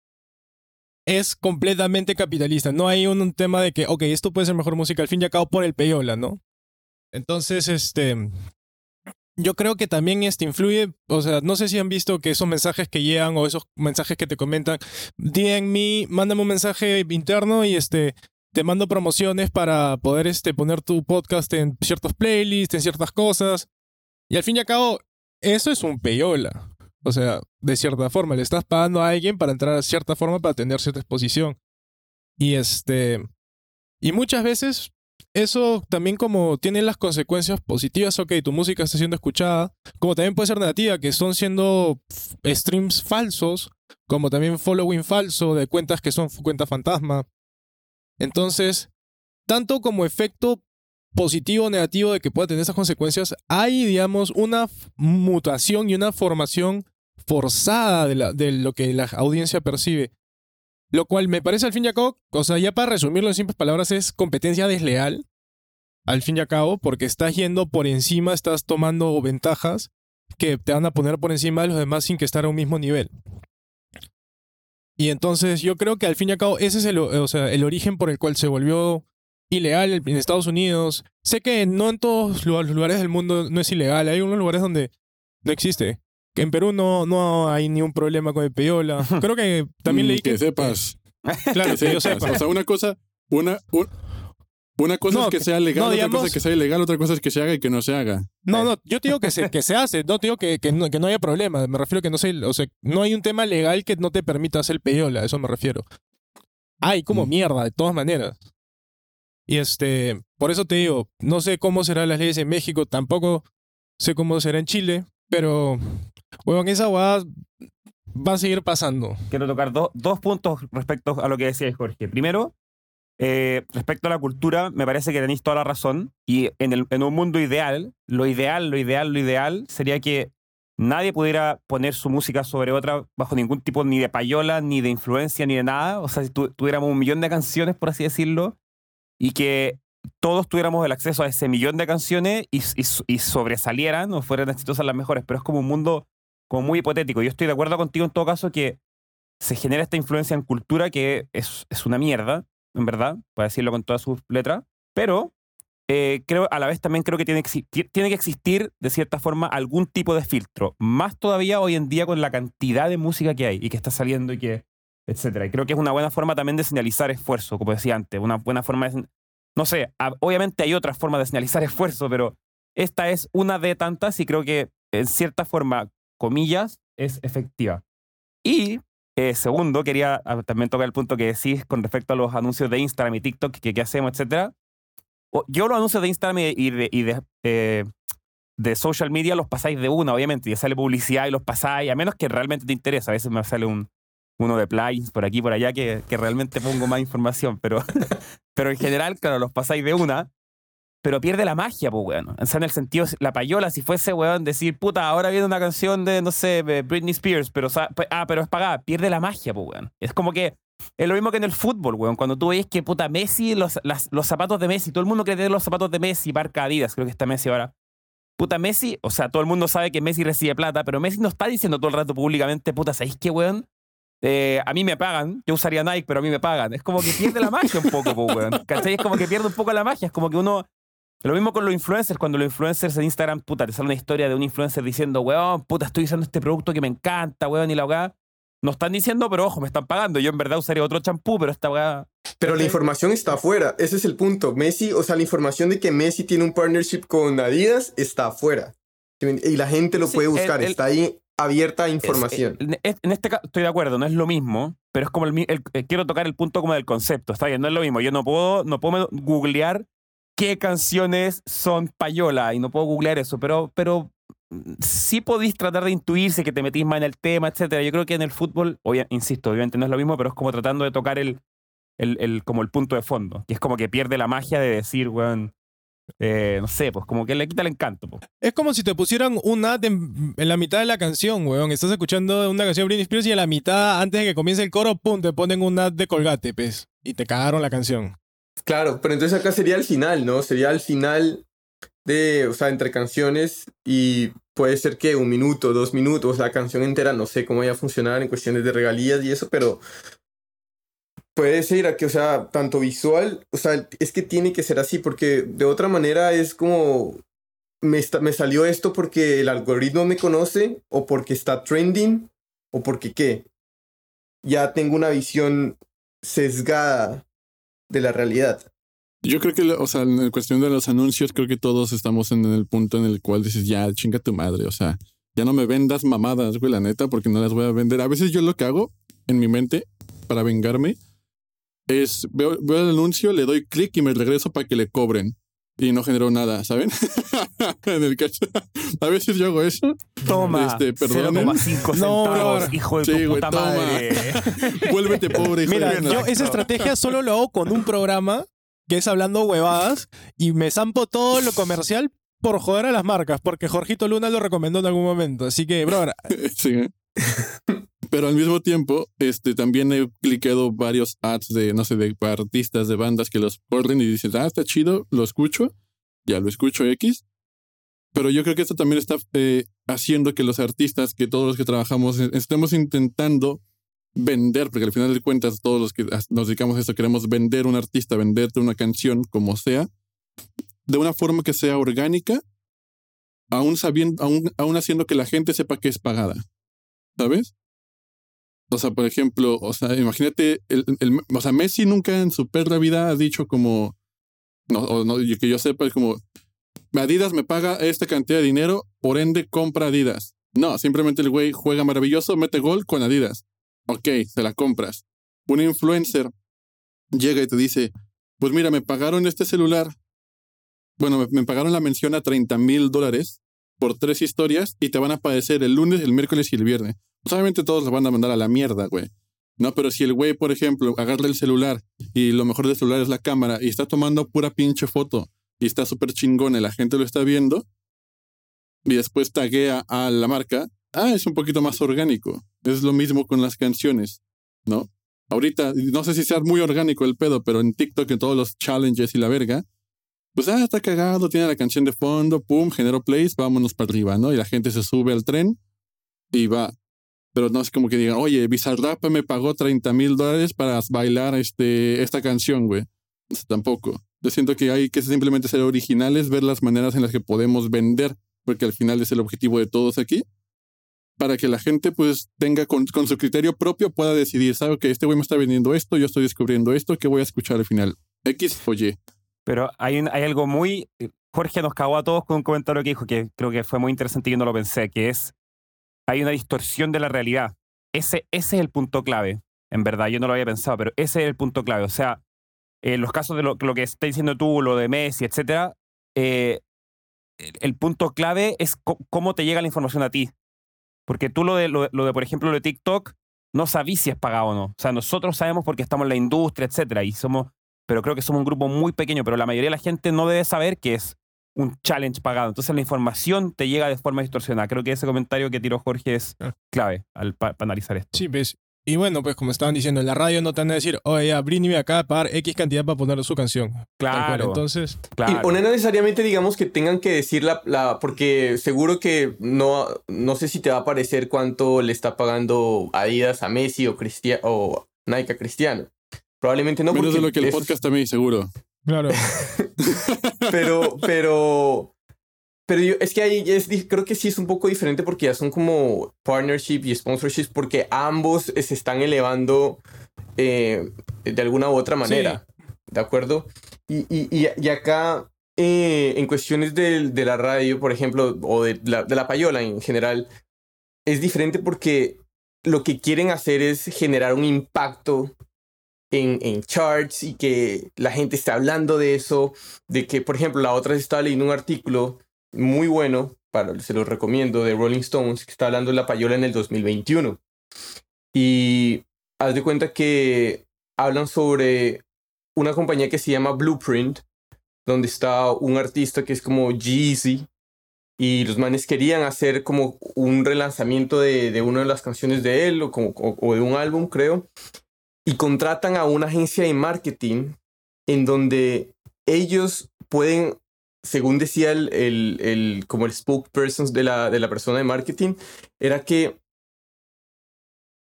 es completamente capitalista. No hay un, tema de que, ok, esto puede ser mejor música al fin y al cabo por el peyola, ¿no? Entonces, este. Yo creo que también este influye, o sea, no sé si han visto que esos mensajes que llegan o esos mensajes que te comentan, DM, mándame un mensaje interno y este, te mando promociones para poder este, poner tu podcast en ciertos playlists, en ciertas cosas. Y al fin y al cabo, eso es un peyola. O sea, de cierta forma, le estás pagando a alguien para entrar a cierta forma para tener cierta exposición. Y este. Y muchas veces eso también como tiene las consecuencias positivas, ok, tu música está siendo escuchada, como también puede ser negativa, que son siendo streams falsos, como también following falso de cuentas que son cuentas fantasma. Entonces, tanto como efecto positivo o negativo de que pueda tener esas consecuencias, hay, digamos, una mutación y una formación forzada de, lo que la audiencia percibe. Lo cual me parece al fin y al cabo, o sea, ya para resumirlo en simples palabras, es competencia desleal. Al fin y al cabo, porque estás yendo por encima, estás tomando ventajas que te van a poner por encima de los demás sin que estar a un mismo nivel. Y entonces yo creo que al fin y al cabo ese es el, o sea, el origen por el cual se volvió ilegal en Estados Unidos. Sé que no en todos los lugares del mundo no es ilegal, hay unos lugares donde no existe. Que en Perú no, no hay ningún problema con el peyola. Creo que también Mm, leí que... que sepas. Claro, que que yo sepa. O sea, una cosa, una, un- Una cosa No, es que sea legal, no, otra digamos- cosa es que sea ilegal, otra cosa es que se haga y que no se haga. No, no, yo te digo que se, que se hace, no te digo que, que, no, que no haya problema, me refiero a que no sé, o sea, no hay un tema legal que no te permita hacer peyola, a eso me refiero. Hay como Mm. mierda, de todas maneras. Y este, por eso te digo, no sé cómo serán las leyes en México, tampoco sé cómo será en Chile, pero, weón, esa hueá va a seguir pasando. quiero tocar do- dos puntos respecto a lo que decía Jorge. Primero, eh, respecto a la cultura, me parece que tenéis toda la razón. Y en, el, en un mundo ideal, lo ideal, lo ideal, lo ideal sería que nadie pudiera poner su música sobre otra bajo ningún tipo ni de payola, ni de influencia, ni de nada. O sea, si tu- tuviéramos un millón de canciones, por así decirlo, y que todos tuviéramos el acceso a ese millón de canciones y, sobresalieran o fueran exitosas las mejores. Pero es como un mundo como muy hipotético. Yo estoy de acuerdo contigo en todo caso que se genera esta influencia en cultura que es, una mierda, en verdad, para decirlo con todas sus letras, pero eh, creo, a la vez también creo que tiene, que tiene que existir, de cierta forma, algún tipo de filtro, más todavía hoy en día con la cantidad de música que hay y que está saliendo y que, etcétera. Y creo que es una buena forma también de señalizar esfuerzo, como decía antes, una buena forma de... No sé, obviamente hay otras formas de señalizar esfuerzo, pero esta es una de tantas y creo que en cierta forma, comillas, es efectiva. Y eh, segundo, quería también tocar el punto que decís con respecto a los anuncios de Instagram y TikTok, que qué hacemos, etcétera. Yo los anuncios de Instagram y de, y de, eh, de social media los pasáis de una, obviamente, y sale publicidad y los pasáis, a menos que realmente te interese. A veces me sale un, uno de plugins por aquí por allá que, que realmente pongo más información, pero, pero en general, claro, los pasáis de una, pero pierde la magia, pues, weón. O sea, en el sentido, la payola, si fuese, weón, decir, puta, ahora viene una canción de, no sé, Britney Spears, pero, pues, ah, pero es pagada, pierde la magia, pues, weón. Es como que es lo mismo que en el fútbol, weón. Cuando tú ves que, puta, Messi, los, las- los zapatos de Messi, todo el mundo quiere tener los zapatos de Messi, marca Adidas, creo que está Messi ahora. Puta, Messi, o sea, todo el mundo sabe que Messi recibe plata, pero Messi no está diciendo todo el rato públicamente, puta, ¿sabéis qué, weón? Eh, a mí me pagan, yo usaría Nike, pero a mí me pagan. Es como que pierde la magia un poco, po, weón. ¿Cachai? Es como que pierde un poco la magia. Es como que uno. Lo mismo con los influencers, cuando los influencers en Instagram, puta, te sale una historia de un influencer diciendo, weón, puta, estoy usando este producto que me encanta, weón, y la weá. No están diciendo, pero ojo, me están pagando. Yo en verdad usaría otro champú, pero esta weá. Pero la información está afuera, ese es el punto. Messi, o sea, la información de que Messi tiene un partnership con Adidas está afuera. Y la gente lo Sí, puede el- buscar, el- está ahí abierta a información. eh, es- en este caso estoy de acuerdo, no es lo mismo, pero es como el, el- eh, quiero tocar el punto como del concepto, está bien, no es lo mismo. Yo no puedo, no puedo googlear qué canciones son payola y no puedo googlear eso, pero, pero mm, sí podéis tratar de intuirse que te metís más en el tema, etcétera. Yo creo que en el fútbol, obvia- insisto, obviamente no es lo mismo, pero es como tratando de tocar el, el, el- como el punto de fondo, que es como que pierde la magia de decir, weón, eh, no sé, pues como que le quita el encanto. pues. Es como si te pusieran un ad en, en la mitad de la canción, weón. Estás escuchando una canción de Britney Spears y a la mitad, antes de que comience el coro, pum, te ponen un ad de Colgate, pues. Y te cagaron la canción. Claro, pero entonces acá sería el final, ¿no? Sería el final de, o sea, entre canciones y puede ser que un minuto, dos minutos, la canción entera, no sé cómo vaya a funcionar en cuestiones de regalías y eso, pero puede ser a que, o sea, tanto visual, o sea, es que tiene que ser así, porque de otra manera es como, me, está- me salió esto porque el algoritmo me conoce, o porque está trending, o porque qué. Ya tengo una visión sesgada de la realidad. Yo creo que, o sea, en cuestión de los anuncios, creo que todos estamos en el punto en el cual dices, ya, chinga tu madre, o sea, ya no me vendas mamadas, güey, la neta, porque no las voy a vender. A veces yo lo que hago en mi mente para vengarme es, veo, veo el anuncio, le doy clic y me regreso para que le cobren. Y no generó nada, ¿saben? en el caso. A veces yo hago eso. Toma, Este, perdonen. 0,5 No, hijo de Sí, tu puta toma. madre. Vuélvete pobre. hijo de Mira, una- yo esa estrategia solo lo hago con un programa que es hablando huevadas y me zampo todo lo comercial por joder a las marcas, porque Jorgito Luna lo recomendó en algún momento. Así que, brother, Sí. Pero al mismo tiempo, este, también he cliqueado varios ads de, no sé, de artistas, de bandas que los corren y dicen, ah, está chido, lo escucho, ya lo escucho X. Pero yo creo que esto también está eh, haciendo que los artistas, que todos los que trabajamos, eh, estemos intentando vender, porque al final de cuentas todos los que nos dedicamos a esto queremos vender un artista, venderte una canción, como sea, de una forma que sea orgánica, aún sabiendo, aún, aún haciendo que la gente sepa que es pagada. ¿Sabes? O sea, por ejemplo, o sea, imagínate, el, el- o sea, Messi nunca en su perra vida ha dicho como, No, o no, que yo sepa, es como, Adidas me paga esta cantidad de dinero, por ende compra Adidas. No, simplemente el güey juega maravilloso, mete gol con Adidas. Ok, se la compras. Un influencer llega y te dice, pues mira, me pagaron este celular. Bueno, me, me pagaron la mención a 30 mil dólares por tres historias y te van a aparecer el lunes, el miércoles y el viernes. Pues obviamente todos los van a mandar a la mierda, güey. No, pero si el güey, por ejemplo, agarra el celular y lo mejor del celular es la cámara y está tomando pura pinche foto y está súper chingón y la gente lo está viendo y después taguea a la marca, ah, es un poquito más orgánico. Es lo mismo con las canciones, ¿no? Ahorita, no sé si sea muy orgánico el pedo, pero en TikTok, en todos los challenges y la verga, pues ah, está cagado, tiene la canción de fondo, pum, generó plays, vámonos para arriba, ¿no? Y la gente se sube al tren y va. Pero no es como que digan, oye, Bizarrap me pagó 30 mil dólares para bailar este, esta canción, güey. Tampoco. Yo siento que hay que simplemente ser originales, ver las maneras en las que podemos vender, porque al final es el objetivo de todos aquí, para que la gente pues tenga con, con su criterio propio pueda decidir, ¿sabe que este güey me está vendiendo esto, yo estoy descubriendo esto, ¿qué voy a escuchar al final? X o Y. Pero hay, hay algo muy... Jorge nos cagó a todos con un comentario que dijo que creo que fue muy interesante y yo no lo pensé, que es, hay una distorsión de la realidad. Ese, ese es el punto clave, en verdad, yo no lo había pensado, pero ese es el punto clave. O sea, en los casos de lo, lo que está diciendo tú, lo de Messi, etcétera, eh, el, punto clave es cómo te llega la información a ti. Porque tú lo de, lo, de- lo de, por ejemplo, lo de TikTok, no sabís si es pagado o no. O sea, nosotros sabemos porque estamos en la industria, etcétera, y somos, pero creo que somos un grupo muy pequeño, pero la mayoría de la gente no debe saber que es un challenge pagado. Entonces la información te llega de forma distorsionada. Creo que ese comentario que tiró Jorge es Ah. clave para analizar esto. Sí, pues. Y bueno, pues como estaban diciendo, en la radio no te van a decir, oye, ya, Britney me acaba de pagar X cantidad para poner su canción. Claro, Entonces, claro. Y, o no necesariamente digamos que tengan que decir la, la- porque seguro que no, no sé si te va a parecer cuánto le está pagando Adidas a Messi o, Cristia- o Nike a Cristiano. Probablemente no. Menos de lo que el podcast también, seguro. claro. Pero, pero, pero yo, es que ahí es, creo que sí es un poco diferente porque ya son como partnership y sponsorships porque ambos se están elevando eh, de alguna u otra manera. ¿De acuerdo? Y, y, y, acá, eh, en cuestiones del- de, la radio, por ejemplo, o de la, de la payola en general, es diferente porque lo que quieren hacer es generar un impacto en, en charts y que la gente esté hablando de eso, de que, por ejemplo, la otra estaba leyendo un artículo muy bueno, para, se lo recomiendo, de Rolling Stones, que está hablando de la payola en el 2021. Y haz de cuenta que hablan sobre una compañía que se llama Blueprint, donde está un artista que es como Jeezy, y los manes querían hacer como un relanzamiento de, de una de las canciones de él o, como, o- o de un álbum, creo, y contratan a una agencia de marketing en donde ellos pueden, según decía el, el, el- como el spokesperson de la, de la persona de marketing, era que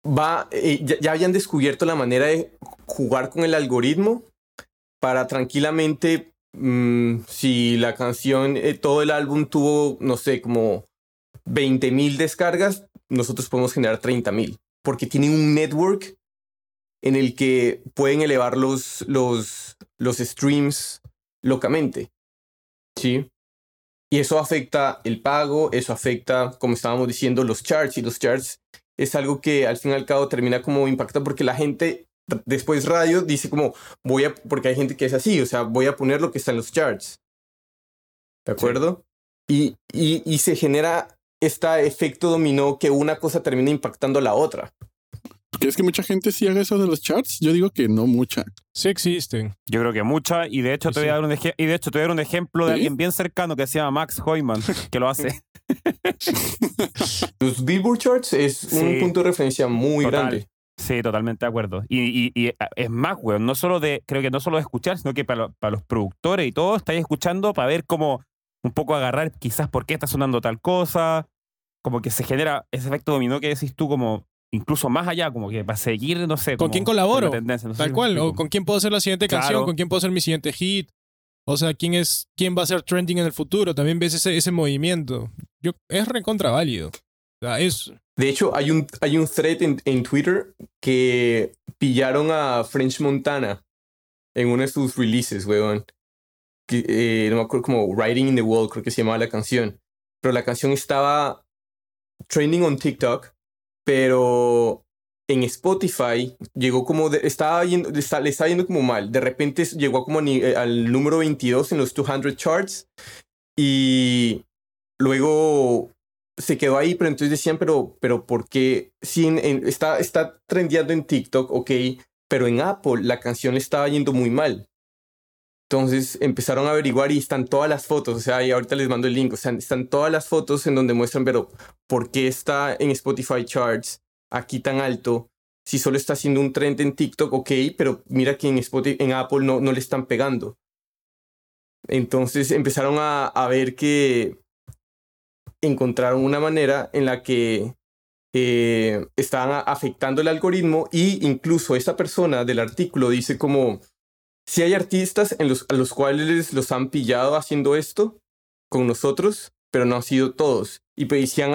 va, eh, ya, ya habían descubierto la manera de jugar con el algoritmo para tranquilamente, mm, si la canción, eh, todo el álbum tuvo, no sé, como 20 mil descargas, nosotros podemos generar 30 mil, porque tienen un network en el que pueden elevar los, los, los streams locamente. ¿Sí? Y eso afecta el pago, eso afecta, como estábamos diciendo, los charts. Y los charts es algo que al fin y al cabo termina como impacta porque la gente después radio dice como voy a, porque hay gente que es así, o sea, voy a poner lo que está en los charts. ¿De acuerdo? Y, y, y se genera este efecto dominó que una cosa termina impactando a la otra. ¿Crees que mucha gente sí haga eso de los charts? Yo digo que no mucha. Sí existen. Yo creo que mucha, y de hecho te voy a dar un, y de hecho te voy a dar un ejemplo de ¿Sí? alguien bien cercano que se llama Max Hoyman, que lo hace. Los Billboard Charts es un punto de referencia muy Total. grande. Sí, totalmente de acuerdo. Y, y- y, eh, es más, weón, no solo de, creo que no solo de escuchar, sino que para, para los productores y todo, estáis escuchando para ver cómo un poco agarrar quizás por qué está sonando tal cosa, como que se genera ese efecto dominó que decís tú, como incluso más allá, como que para seguir, no sé. ¿Con como quién colaboro? no Tal cual. O con quién puedo hacer la siguiente Claro. canción, con quién puedo hacer mi siguiente hit. O sea, quién es, quién va a ser trending en el futuro. También ves ese, ese movimiento. Yo, es recontra válido. O sea, es. De hecho, hay un, hay un thread en, en Twitter que pillaron a French Montana en uno de sus releases, weón. que, eh, no me acuerdo como Writing in the Wall, creo que se llamaba la canción. Pero la canción estaba trending on TikTok, pero en Spotify llegó como, de, estaba yendo, le estaba yendo como mal. De repente llegó como eh, al número 22 en los 200 charts y luego se quedó ahí, pero entonces decían, pero, pero ¿por qué? Sí, está, está trendeando en TikTok, ok, pero en Apple la canción estaba yendo muy mal. Entonces empezaron a averiguar y están todas las fotos, o sea, y ahorita les mando el link, o sea, están todas las fotos en donde muestran, pero ¿por qué está en Spotify Charts aquí tan alto? Si solo está haciendo un trend en TikTok, ok, pero mira que en, Apple no, no le están pegando. Entonces empezaron a, a ver que encontraron una manera en la que eh, estaban afectando el algoritmo y incluso esta persona del artículo dice como si hay artistas en los, a los cuales los han pillado haciendo esto con nosotros, pero no han sido todos. Y pues si han,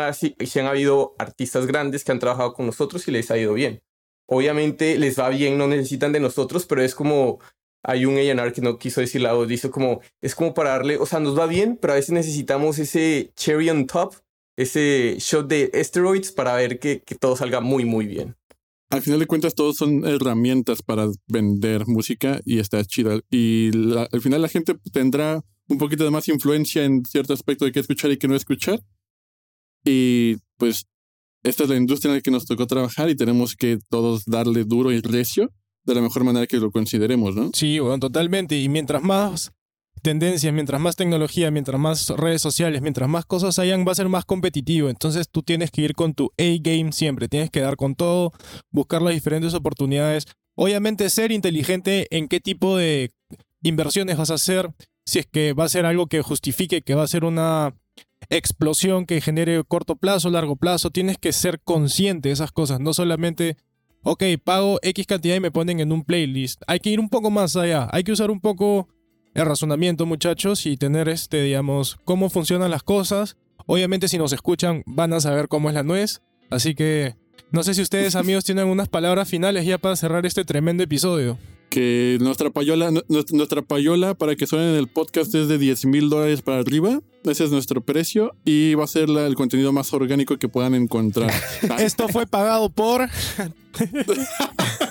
habido artistas grandes que han trabajado con nosotros y les ha ido bien. Obviamente les va bien, no necesitan de nosotros, pero es como hay un A&R que no quiso decir la voz, dice como, es como para darle, o sea, nos va bien, pero a veces necesitamos ese cherry on top, ese shot de steroids para ver que todo salga muy, muy bien al final de cuentas todos son herramientas para vender música y está chida. Y al final la gente tendrá un poquito de más influencia en cierto aspecto de qué escuchar y qué no escuchar. Y pues esta es la industria en la que nos tocó trabajar y tenemos que todos darle duro y recio de la mejor manera que lo consideremos, ¿no? Sí, bueno, totalmente. Y mientras más tendencias, mientras más tecnología, mientras más redes sociales, mientras más cosas hayan, va a ser más competitivo. Entonces tú tienes que ir con tu A-game siempre, tienes que dar con todo, buscar las diferentes oportunidades. Obviamente ser inteligente en qué tipo de inversiones vas a hacer, si es que va a ser algo que justifique que va a ser una explosión que genere corto plazo, largo plazo, tienes que ser consciente de esas cosas, no solamente, ok, pago X cantidad y me ponen en un playlist. Hay que ir un poco más allá, hay que usar un poco el razonamiento, muchachos, y tener este, digamos, cómo funcionan las cosas. Obviamente, si nos escuchan, van a saber cómo es la nuez. Así que no sé si ustedes, amigos, tienen unas palabras finales ya para cerrar este tremendo episodio. Que nuestra payola, nuestra payola para que suenen en el podcast es de 10 mil dólares para arriba. Ese es nuestro precio y va a ser el contenido más orgánico que puedan encontrar. Esto fue pagado por.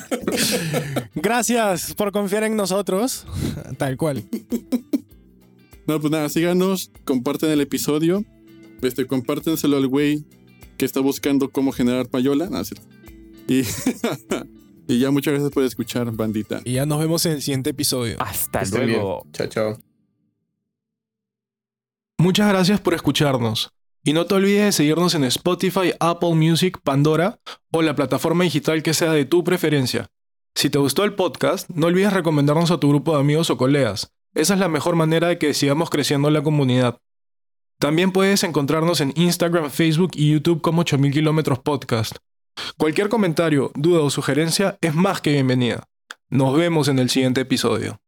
Gracias por confiar en nosotros. Tal cual. No, pues nada, síganos, comparten el episodio. Este, compártenselo al güey que está buscando cómo generar payola. y, y ya muchas gracias por escuchar, bandita. Y ya nos vemos en el siguiente episodio. Hasta luego. Chao, chao. Muchas gracias por escucharnos. Y no te olvides de seguirnos en Spotify, Apple Music, Pandora o la plataforma digital que sea de tu preferencia. Si te gustó el podcast, no olvides recomendarnos a tu grupo de amigos o colegas. Esa es la mejor manera de que sigamos creciendo la comunidad. También puedes encontrarnos en Instagram, Facebook y YouTube como 8000 kilómetros podcast. Cualquier comentario, duda o sugerencia es más que bienvenida. Nos vemos en el siguiente episodio.